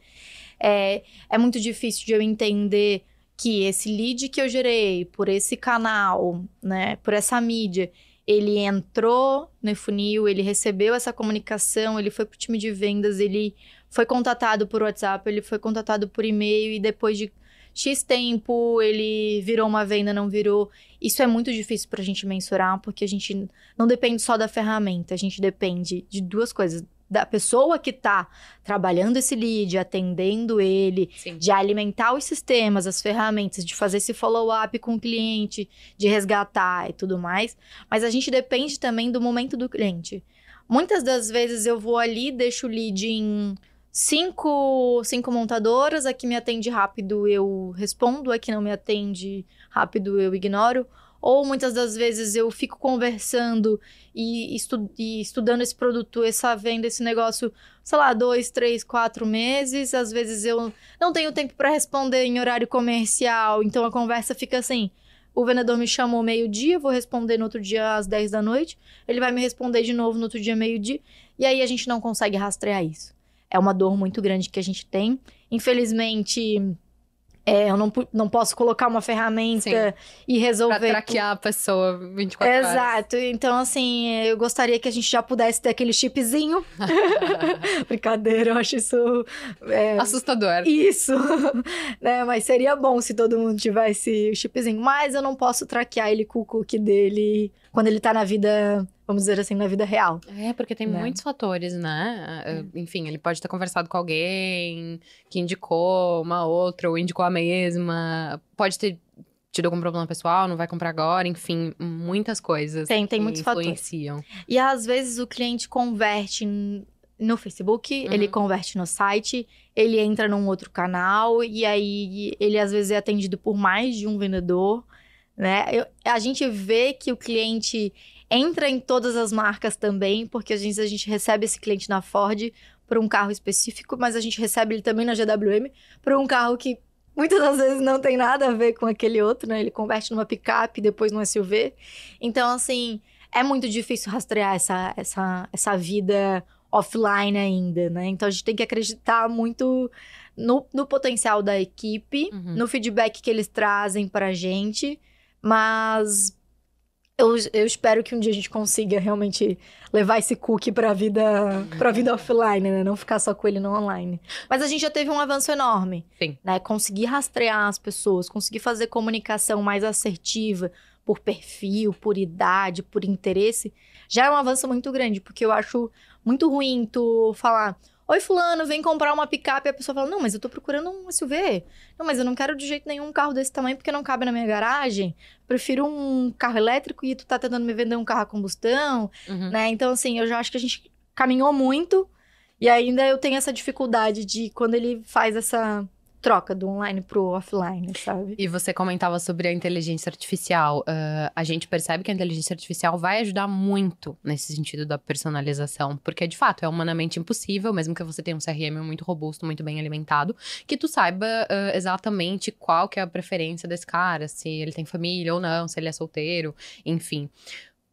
É, é muito difícil de eu entender que esse lead que eu gerei por esse canal, né, por essa mídia, ele entrou no funil, ele recebeu essa comunicação, ele foi para o time de vendas, ele foi contatado por WhatsApp, ele foi contatado por e-mail e depois de X tempo ele virou uma venda, não virou. Isso é muito difícil para a gente mensurar, porque a gente não depende só da ferramenta, a gente depende de duas coisas: da pessoa que está trabalhando esse lead, atendendo ele, Sim. de alimentar os sistemas, as ferramentas, de fazer esse follow-up com o cliente, de resgatar e tudo mais. Mas a gente depende também do momento do cliente. Muitas das vezes eu vou ali, deixo o lead em cinco, cinco montadoras, a que me atende rápido eu respondo, a que não me atende rápido eu ignoro. Ou muitas das vezes eu fico conversando e, estu e estudando esse produto, essa venda, esse negócio, sei lá, dois, três, quatro meses. Às vezes eu não tenho tempo para responder em horário comercial, então a conversa fica assim. O vendedor me chamou meio-dia, vou responder no outro dia às 10 da noite. Ele vai me responder de novo no outro dia meio-dia. E aí a gente não consegue rastrear isso. É uma dor muito grande que a gente tem. Infelizmente, é, eu não, não posso colocar uma ferramenta Sim. e resolver. Pra traquear a pessoa 24 horas. Exato. Então, assim, eu gostaria que a gente já pudesse ter aquele chipzinho. Brincadeira, eu acho isso. É... Assustador. Isso. né? Mas seria bom se todo mundo tivesse o chipzinho. Mas eu não posso traquear ele com o cookie dele quando ele tá na vida vamos dizer assim, na vida real. É, porque tem né? muitos fatores, né? É. Enfim, ele pode ter conversado com alguém que indicou uma outra, ou indicou a mesma, pode ter tido algum problema pessoal, não vai comprar agora, enfim, muitas coisas. Tem, tem muitos influenciam. fatores. E às vezes o cliente converte no Facebook, uhum. ele converte no site, ele entra num outro canal e aí ele às vezes é atendido por mais de um vendedor, né? Eu, a gente vê que o cliente entra em todas as marcas também, porque às vezes a gente recebe esse cliente na Ford para um carro específico, mas a gente recebe ele também na GWM para um carro que muitas das vezes não tem nada a ver com aquele outro, né? Ele converte numa picape, depois num SUV. Então, assim, é muito difícil rastrear essa, essa, essa vida offline ainda, né? Então a gente tem que acreditar muito no, no potencial da equipe, Uhum. no feedback que eles trazem pra gente, mas eu, eu espero que um dia a gente consiga realmente levar esse cookie pra vida, pra vida offline, né? Não ficar só com ele no online. Mas a gente já teve um avanço enorme. Sim. Né? Conseguir rastrear as pessoas, conseguir fazer comunicação mais assertiva por perfil, por idade, por interesse, já é um avanço muito grande, porque eu acho muito ruim tu falar. Oi, fulano, vem comprar uma picape. E a pessoa fala, não, mas eu tô procurando um SUV. Não, mas eu não quero de jeito nenhum um carro desse tamanho porque não cabe na minha garagem. Prefiro um carro elétrico e tu tá tentando me vender um carro a combustão, Uhum. né? Então, assim, eu já acho que a gente caminhou muito. E ainda eu tenho essa dificuldade de quando ele faz essa troca do online pro offline, sabe? E você comentava sobre a inteligência artificial. Ah, a gente percebe que a inteligência artificial vai ajudar muito nesse sentido da personalização, porque de fato é humanamente impossível, mesmo que você tenha um CRM muito robusto, muito bem alimentado, que tu saiba ah, exatamente qual que é a preferência desse cara, se ele tem família ou não, se ele é solteiro, enfim.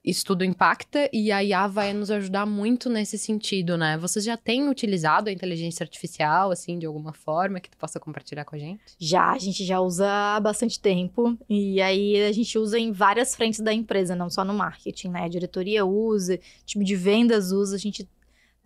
Isso tudo impacta e a IA vai nos ajudar muito nesse sentido, né? Vocês já têm utilizado a inteligência artificial, assim, de alguma forma, que tu possa compartilhar com a gente? Já, a gente já usa há bastante tempo. E aí a gente usa em várias frentes da empresa, não só no marketing, né? A diretoria usa, time de vendas usa, a gente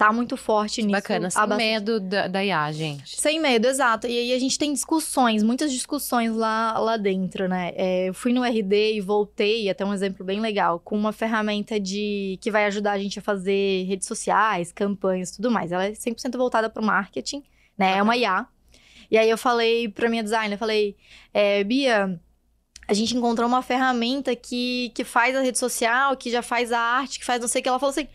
tá muito forte nisso. Bacana, sem bastante medo da, da IA, gente. Sem medo, exato. E aí a gente tem discussões, muitas discussões lá, lá dentro, né? É, eu fui no RD e voltei, até um exemplo bem legal, com uma ferramenta de que vai ajudar a gente a fazer redes sociais, campanhas tudo mais. Ela é 100% voltada para o marketing, né? É uma IA. E aí eu falei pra minha designer, falei, é, Bia, a gente encontrou uma ferramenta que, que faz a rede social, que já faz a arte, que faz não sei o que. Ela falou assim,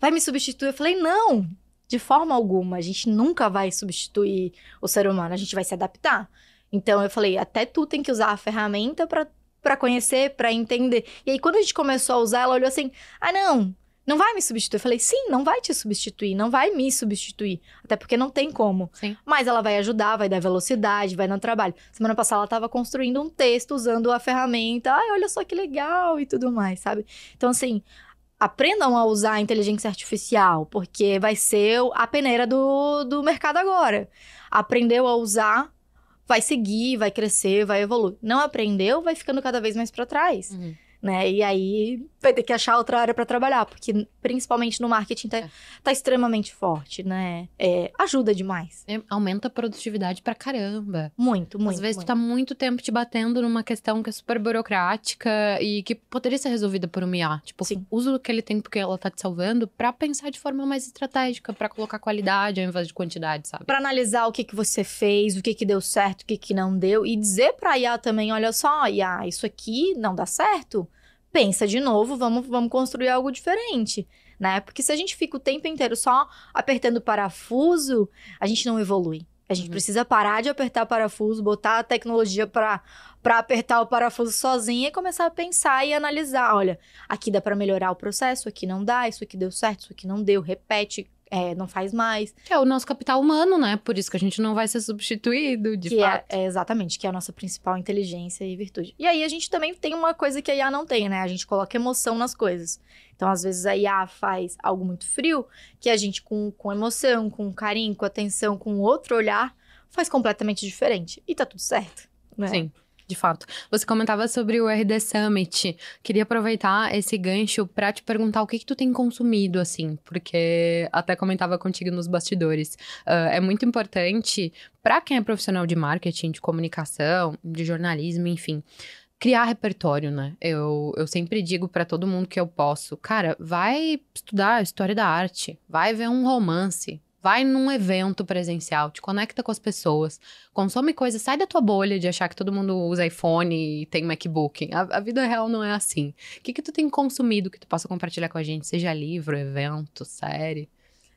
vai me substituir? Eu falei, não, de forma alguma. A gente nunca vai substituir o ser humano, a gente vai se adaptar. Então eu falei, até tu tem que usar a ferramenta para conhecer, pra entender. E aí quando a gente começou a usar, ela olhou assim: "Ah, não, não vai me substituir". Eu falei: "Sim, não vai te substituir, não vai me substituir, até porque não tem como". Sim. Mas ela vai ajudar, vai dar velocidade, vai dar trabalho. Semana passada ela tava construindo um texto usando a ferramenta. Ai, olha só que legal e tudo mais, sabe? Então assim, aprendam a usar a inteligência artificial, porque vai ser a peneira do, do mercado agora. Aprendeu a usar, vai seguir, vai crescer, vai evoluir. Não aprendeu, vai ficando cada vez mais para trás, Uhum. Né? E aí vai ter que achar outra área para trabalhar, porque principalmente no marketing tá, É. tá extremamente forte, né? É, ajuda demais. É, aumenta a produtividade pra caramba. Muito, muito. Às vezes muito. tu tá muito tempo te batendo numa questão que é super burocrática e que poderia ser resolvida por uma IA. Tipo, Sim. usa aquele tempo que ela tá te salvando pra pensar de forma mais estratégica, pra colocar qualidade ao invés de quantidade, sabe? Pra analisar o que, que você fez, o que, que deu certo, o que, que não deu, e dizer pra IA também: olha só, IA, isso aqui não dá certo. Pensa de novo, vamos, vamos construir algo diferente, né? Porque se a gente fica o tempo inteiro só apertando parafuso, a gente não evolui. A gente Uhum. precisa parar de apertar parafuso, botar a tecnologia pra para apertar o parafuso sozinha e começar a pensar e analisar. Olha, aqui dá pra melhorar o processo, aqui não dá, isso aqui deu certo, isso aqui não deu, repete, é, não faz mais. Que é o nosso capital humano, né? Por isso que a gente não vai ser substituído, de que fato. é, é exatamente, que é a nossa principal inteligência e virtude. E aí a gente também tem uma coisa que a IA não tem, né? A gente coloca emoção nas coisas. Então, às vezes, a IA faz algo muito frio, que a gente, com, com emoção, com carinho, com atenção, com outro olhar, faz completamente diferente. E tá tudo certo. Né? Sim. De fato. Você comentava sobre o RD Summit. Queria aproveitar esse gancho pra te perguntar o que, que tu tem consumido, assim, porque até comentava contigo nos bastidores. Ah, é muito importante pra quem é profissional de marketing, de comunicação, de jornalismo, enfim. Criar repertório, né? Eu, eu sempre digo pra todo mundo que eu posso, cara, vai estudar história da arte, vai ver um romance, vai num evento presencial, te conecta com as pessoas, consome coisas, sai da tua bolha de achar que todo mundo usa iPhone e tem MacBook. A, a vida real não é assim. O que que tu tem consumido que tu possa compartilhar com a gente? Seja livro, evento, série?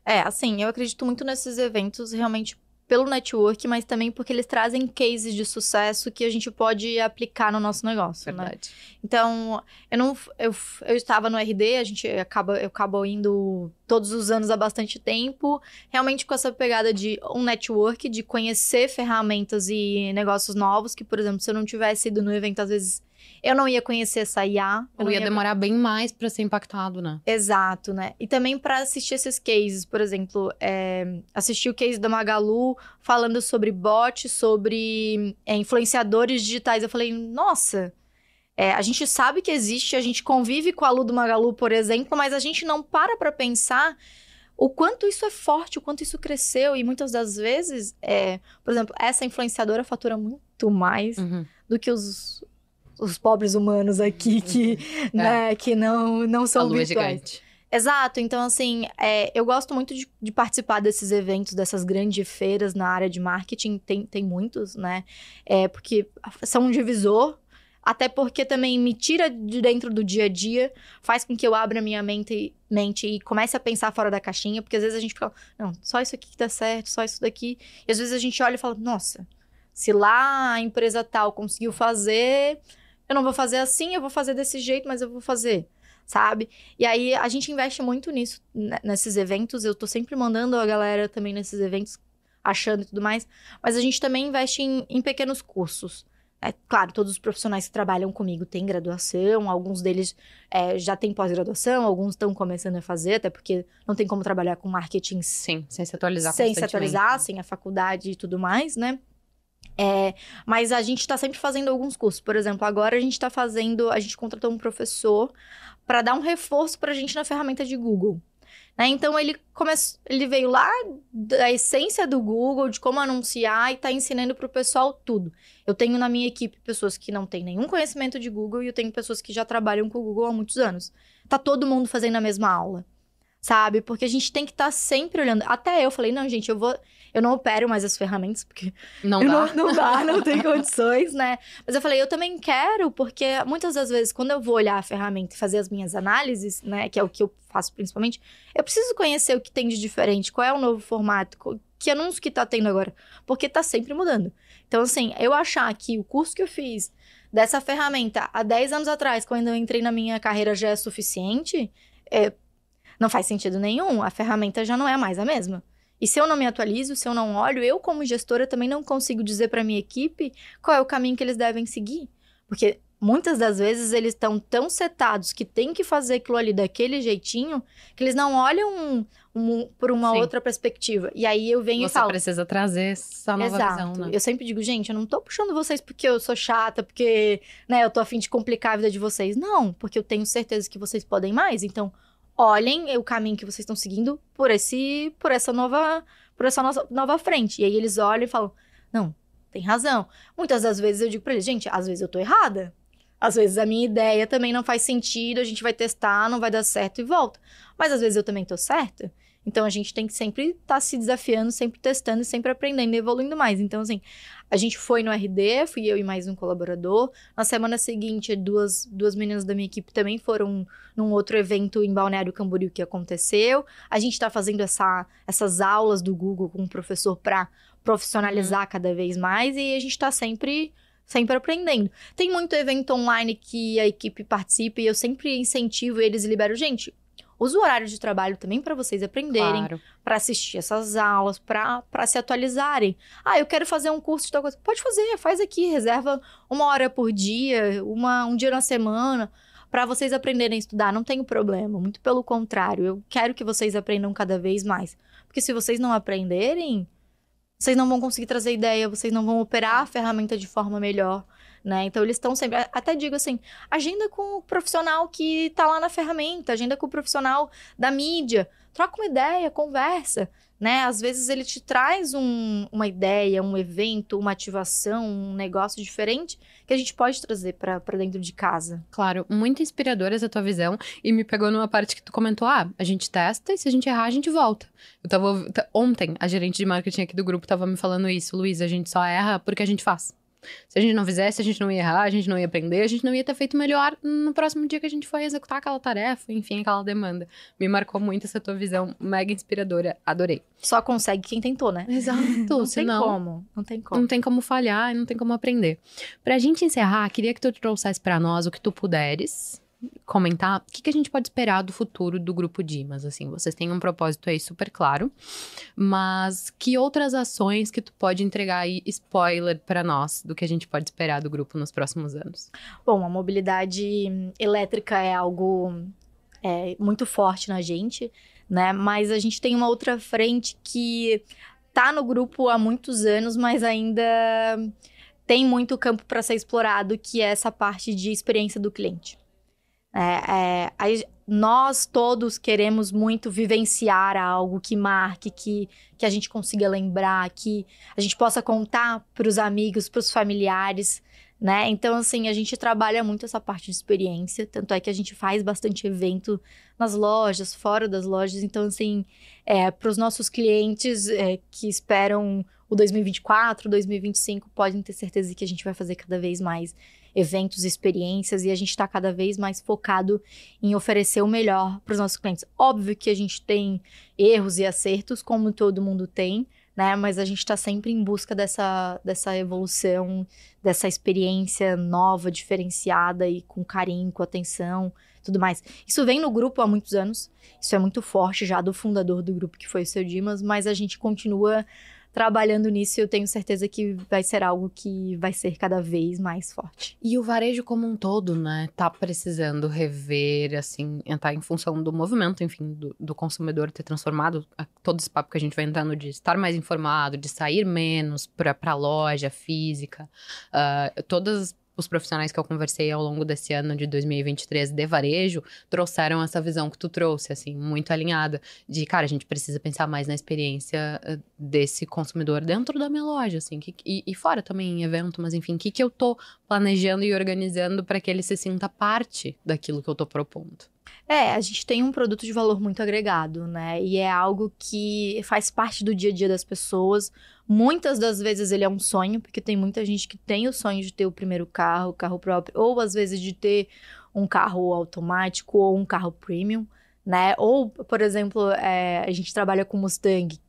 É, assim, eu acredito muito nesses eventos realmente pelo network, mas também porque eles trazem cases de sucesso que a gente pode aplicar no nosso negócio, né? Verdade. Então, eu não eu, eu estava no RD, a gente acaba eu acabo indo todos os anos há bastante tempo, realmente com essa pegada de um network, de conhecer ferramentas e negócios novos que, por exemplo, se eu não tivesse ido no evento, às vezes eu não ia conhecer essa IA. Ou ia, ia demorar bem mais para ser impactado, né? Exato, né? E também para assistir esses cases, por exemplo, é, assistir o case da Magalu falando sobre bot, sobre é, influenciadores digitais. Eu falei, nossa, é, a gente sabe que existe, a gente convive com a Lu do Magalu, por exemplo, mas a gente não para para pensar o quanto isso é forte, o quanto isso cresceu. E muitas das vezes, é, por exemplo, essa influenciadora fatura muito mais uhum. do que os, os pobres humanos aqui que, uhum. né, é. que não, não são a virtuais. É Exato, então assim, é, eu gosto muito de, de, participar desses eventos, dessas grandes feiras na área de marketing, tem, tem muitos, né? É, porque são um divisor até porque também me tira de dentro do dia a dia, faz com que eu abra minha mente, mente e comece a pensar fora da caixinha, porque às vezes a gente fica, não, só isso aqui que dá certo, só isso daqui. E às vezes a gente olha e fala, nossa, se lá a empresa tal conseguiu fazer, eu não vou fazer assim, eu vou fazer desse jeito, mas eu vou fazer sabe? E aí a gente investe muito nisso, né, nesses eventos. Eu tô sempre mandando a galera também nesses eventos, achando e tudo mais. Mas a gente também investe em, em pequenos cursos. É, claro, todos os profissionais que trabalham comigo têm graduação, alguns deles é, já têm pós-graduação, alguns estão começando a fazer, até porque não tem como trabalhar com marketing Sim, sem se atualizar Sem se atualizar, sem a faculdade e tudo mais, né? É, mas a gente está sempre fazendo alguns cursos. Por exemplo, agora a gente está fazendo, a gente contratou um professor para dar um reforço para a gente na ferramenta de Google. Né? Então ele começou, ele veio lá da essência do Google, de como anunciar e está ensinando para o pessoal tudo. Eu tenho na minha equipe pessoas que não têm nenhum conhecimento de Google e eu tenho pessoas que já trabalham com o Google há muitos anos. Tá todo mundo fazendo a mesma aula sabe? Porque a gente tem que estar tá sempre olhando. Até eu falei, não, gente, eu vou. Eu não opero mais as ferramentas, porque. Não dá. Não, não dá, não tem condições, né? Mas eu falei, eu também quero, porque muitas das vezes, quando eu vou olhar a ferramenta e fazer as minhas análises, né? Que é o que eu faço principalmente, eu preciso conhecer o que tem de diferente, qual é o novo formato, que anúncio que tá tendo agora. Porque tá sempre mudando. Então, assim, eu achar que o curso que eu fiz dessa ferramenta há 10 anos atrás, quando eu entrei na minha carreira, já é suficiente. É, não faz sentido nenhum, a ferramenta já não é mais a mesma. E se eu não me atualizo, se eu não olho, eu como gestora também não consigo dizer para minha equipe qual é o caminho que eles devem seguir. Porque muitas das vezes eles estão tão setados que tem que fazer aquilo ali daquele jeitinho que eles não olham um, um, por uma Sim. outra perspectiva. E aí eu venho Você e falo. Você precisa trazer essa nova Exato. visão, né? Eu sempre digo, gente, eu não tô puxando vocês porque eu sou chata, porque né, eu tô afim de complicar a vida de vocês. Não, porque eu tenho certeza que vocês podem mais. Então, olhem o caminho que vocês estão seguindo por esse por essa nova por essa nossa nova frente. E aí eles olham e falam: "Não, tem razão". Muitas das vezes eu digo para eles: "Gente, às vezes eu tô errada. Às vezes a minha ideia também não faz sentido, a gente vai testar, não vai dar certo e volta. Mas às vezes eu também tô certa. Então a gente tem que sempre estar tá se desafiando, sempre testando, sempre aprendendo e evoluindo mais. Então, assim, a gente foi no RD, fui eu e mais um colaborador. Na semana seguinte, duas, duas meninas da minha equipe também foram num outro evento em Balneário Camboriú que aconteceu. A gente está fazendo essa, essas aulas do Google com o professor para profissionalizar uhum. cada vez mais e a gente está sempre sempre aprendendo. Tem muito evento online que a equipe participa e eu sempre incentivo eles e libero. Gente, Usa o horário de trabalho também para vocês aprenderem, claro. para assistir essas aulas, para se atualizarem. Ah, eu quero fazer um curso de tal coisa. Pode fazer, faz aqui, reserva uma hora por dia, uma, um dia na semana, para vocês aprenderem a estudar. Não tenho problema, muito pelo contrário. Eu quero que vocês aprendam cada vez mais. Porque se vocês não aprenderem, vocês não vão conseguir trazer ideia, vocês não vão operar a ferramenta de forma melhor né? Então eles estão sempre, até digo assim, agenda com o profissional que está lá na ferramenta, agenda com o profissional da mídia, troca uma ideia, conversa, né? Às vezes ele te traz um, uma ideia, um evento, uma ativação, um negócio diferente que a gente pode trazer para dentro de casa. Claro, muito inspiradora essa tua visão e me pegou numa parte que tu comentou, ah, a gente testa e se a gente errar, a gente volta. Eu tava ontem, a gerente de marketing aqui do grupo tava me falando isso, Luiz, a gente só erra porque a gente faz. Se a gente não fizesse, a gente não ia errar, a gente não ia aprender, a gente não ia ter feito melhor no próximo dia que a gente foi executar aquela tarefa, enfim, aquela demanda. Me marcou muito essa tua visão mega inspiradora, adorei. Só consegue quem tentou, né? Exato. não senão, tem como, não tem como. Não tem como falhar, não tem como aprender. Pra gente encerrar, queria que tu trouxesse para nós o que tu puderes comentar o que, que a gente pode esperar do futuro do grupo Dimas. Assim, vocês têm um propósito aí super claro, mas que outras ações que tu pode entregar aí spoiler para nós do que a gente pode esperar do grupo nos próximos anos? Bom, a mobilidade elétrica é algo é, muito forte na gente, né? Mas a gente tem uma outra frente que tá no grupo há muitos anos, mas ainda tem muito campo para ser explorado, que é essa parte de experiência do cliente. É, é, nós todos queremos muito vivenciar algo que marque, que, que a gente consiga lembrar, que a gente possa contar para os amigos, para os familiares, né? Então, assim, a gente trabalha muito essa parte de experiência, tanto é que a gente faz bastante evento nas lojas, fora das lojas. Então, assim, é, para os nossos clientes é, que esperam o 2024, 2025, podem ter certeza que a gente vai fazer cada vez mais eventos, experiências e a gente está cada vez mais focado em oferecer o melhor para os nossos clientes. Óbvio que a gente tem erros e acertos, como todo mundo tem, né? Mas a gente está sempre em busca dessa, dessa evolução, dessa experiência nova, diferenciada e com carinho, com atenção, tudo mais. Isso vem no grupo há muitos anos. Isso é muito forte já do fundador do grupo, que foi o seu Dimas, mas a gente continua trabalhando nisso, eu tenho certeza que vai ser algo que vai ser cada vez mais forte. E o varejo como um todo, né, tá precisando rever, assim, entrar em função do movimento, enfim, do, do consumidor ter transformado todo esse papo que a gente vai entrando de estar mais informado, de sair menos para a loja física, uh, todas os profissionais que eu conversei ao longo desse ano de 2023 de varejo trouxeram essa visão que tu trouxe, assim, muito alinhada, de, cara, a gente precisa pensar mais na experiência eh, desse consumidor dentro da minha loja, assim, que, e, e, fora também em evento, mas enfim, o que, que eu tô planejando e organizando para que ele se sinta parte daquilo que eu tô propondo. É, a gente tem um produto de valor muito agregado, né? E é algo que faz parte do dia a dia das pessoas. Muitas das vezes ele é um sonho, porque tem muita gente que tem o sonho de ter o primeiro carro, carro próprio, ou às vezes de ter um carro automático ou um carro premium, né? Ou, por exemplo, é, a gente trabalha com Mustang.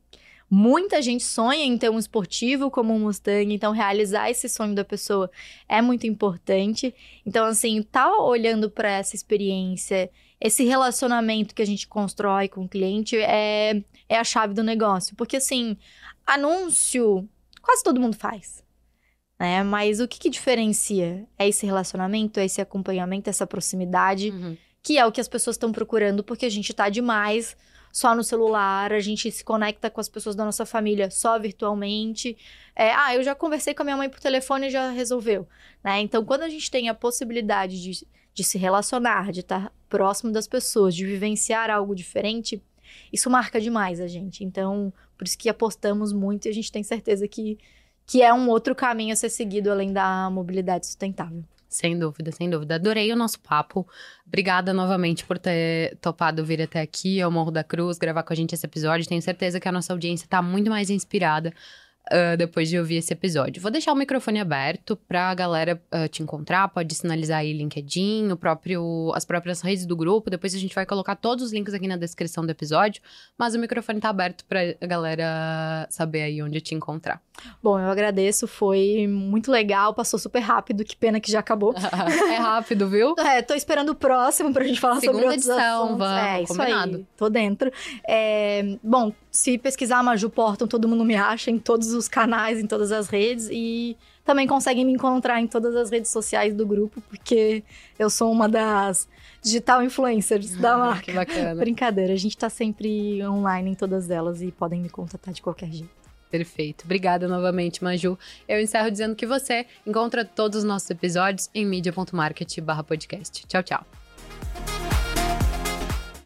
Muita gente sonha em ter um esportivo como um Mustang, então realizar esse sonho da pessoa é muito importante. Então, assim, tá olhando para essa experiência esse relacionamento que a gente constrói com o cliente é, é a chave do negócio. Porque, assim, anúncio quase todo mundo faz. Né? Mas o que, que diferencia? É esse relacionamento, é esse acompanhamento, essa proximidade, uhum. que é o que as pessoas estão procurando, porque a gente tá demais só no celular, a gente se conecta com as pessoas da nossa família só virtualmente. É, ah, eu já conversei com a minha mãe por telefone e já resolveu. Né? Então, quando a gente tem a possibilidade de de se relacionar, de estar próximo das pessoas, de vivenciar algo diferente, isso marca demais a gente. Então, por isso que apostamos muito e a gente tem certeza que, que é um outro caminho a ser seguido além da mobilidade sustentável. Sem dúvida, sem dúvida. Adorei o nosso papo. Obrigada novamente por ter topado vir até aqui ao Morro da Cruz, gravar com a gente esse episódio. Tenho certeza que a nossa audiência está muito mais inspirada uh, depois de ouvir esse episódio. Vou deixar o microfone aberto para a galera uh, te encontrar, pode sinalizar aí LinkedIn, o próprio, as próprias redes do grupo. Depois a gente vai colocar todos os links aqui na descrição do episódio, mas o microfone tá aberto para a galera saber aí onde te encontrar. Bom, eu agradeço, foi muito legal, passou super rápido, que pena que já acabou. é rápido, viu? É, tô esperando o próximo pra gente falar Segunda sobre outros edição, assuntos. Vamos, é, isso combinado. aí, tô dentro. É, bom, se pesquisar Maju Porton, todo mundo me acha em todos os canais, em todas as redes e também conseguem me encontrar em todas as redes sociais do grupo, porque eu sou uma das digital influencers da marca. que bacana. Brincadeira, a gente tá sempre online em todas elas e podem me contatar de qualquer jeito. Perfeito. Obrigada novamente, Maju. Eu encerro dizendo que você encontra todos os nossos episódios em media.market/podcast. Tchau, tchau.